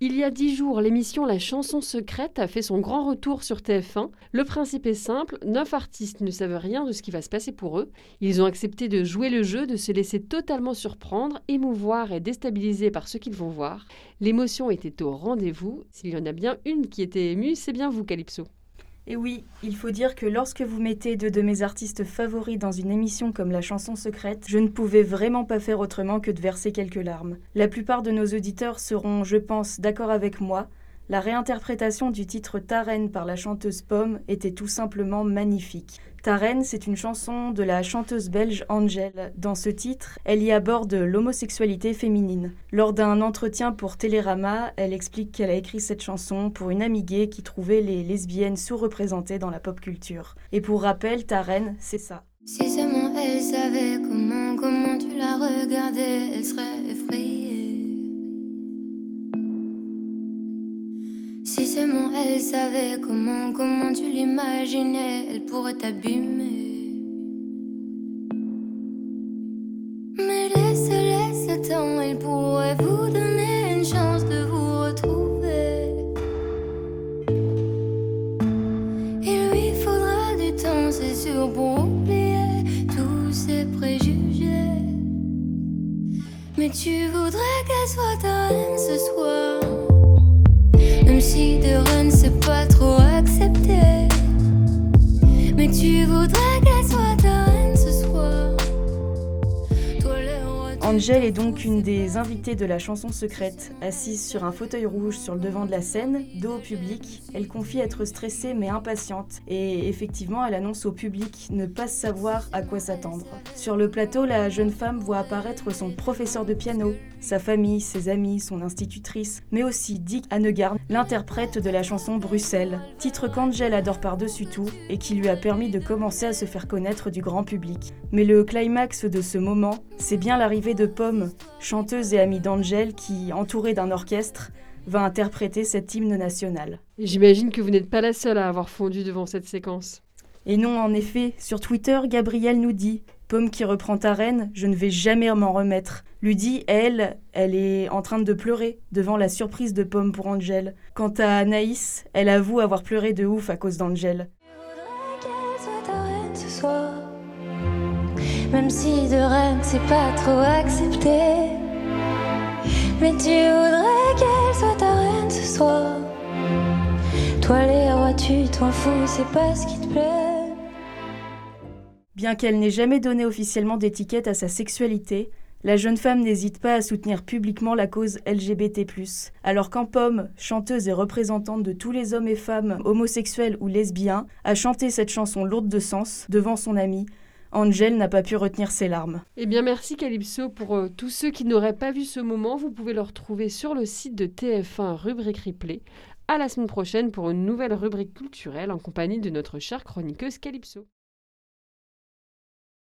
Il y a dix jours, l'émission La chanson secrète a fait son grand retour sur TF1. Le principe est simple, neuf artistes ne savent rien de ce qui va se passer pour eux. Ils ont accepté de jouer le jeu, de se laisser totalement surprendre, émouvoir et déstabiliser par ce qu'ils vont voir. L'émotion était au rendez-vous. S'il y en a bien une qui était émue, c'est bien vous, Calypso. Et oui, il faut dire que lorsque vous mettez deux de mes artistes favoris dans une émission comme La chanson secrète, je ne pouvais vraiment pas faire autrement que de verser quelques larmes. La plupart de nos auditeurs seront, je pense, d'accord avec moi. La réinterprétation du titre Tarenne par la chanteuse Pomme était tout simplement magnifique. Tarenne, c'est une chanson de la chanteuse belge Angèle. Dans ce titre, elle y aborde l'homosexualité féminine. Lors d'un entretien pour Télérama, elle explique qu'elle a écrit cette chanson pour une amie gay qui trouvait les lesbiennes sous-représentées dans la pop culture. Et pour rappel, Tarenne, c'est ça. Si seulement elle savait comment, comment tu la regardais, elle serait Elle savait comment, comment tu l'imaginais, elle pourrait t'abîmer. Mais laisse, laisse le temps, elle pourrait vous donner une chance de vous retrouver. Il lui faudra du temps, c'est sûr, pour oublier tous ses préjugés. Mais tu voudrais qu'elle soit ta 去不断 Angèle est donc une des invitées de la chanson secrète. Assise sur un fauteuil rouge sur le devant de la scène, dos au public, elle confie être stressée mais impatiente. Et effectivement, elle annonce au public ne pas savoir à quoi s'attendre. Sur le plateau, la jeune femme voit apparaître son professeur de piano, sa famille, ses amis, son institutrice, mais aussi Dick Hanegard, l'interprète de la chanson Bruxelles, titre qu'Angèle adore par-dessus tout et qui lui a permis de commencer à se faire connaître du grand public. Mais le climax de ce moment, c'est bien l'arrivée de Pomme, chanteuse et amie d'Angèle qui, entourée d'un orchestre, va interpréter cet hymne national. J'imagine que vous n'êtes pas la seule à avoir fondu devant cette séquence. Et non, en effet, sur Twitter, Gabrielle nous dit Pomme qui reprend ta reine, je ne vais jamais m'en remettre. Ludie, elle, elle est en train de pleurer devant la surprise de Pomme pour Angèle. Quant à Anaïs, elle avoue avoir pleuré de ouf à cause d'Angèle. Même si de reine c'est pas trop accepté. Mais tu voudrais qu'elle soit ta reine ce soir. Toi les rois, tu t'en fous, c'est pas ce qui te plaît. Bien qu'elle n'ait jamais donné officiellement d'étiquette à sa sexualité, la jeune femme n'hésite pas à soutenir publiquement la cause LGBT+. Alors qu'en Pomme, chanteuse et représentante de tous les hommes et femmes homosexuels ou lesbiens, a chanté cette chanson lourde de sens devant son amie, Angèle n'a pas pu retenir ses larmes. Eh bien, merci Calypso pour euh, tous ceux qui n'auraient pas vu ce moment. Vous pouvez le retrouver sur le site de TF1 rubrique replay. À la semaine prochaine pour une nouvelle rubrique culturelle en compagnie de notre chère chroniqueuse Calypso.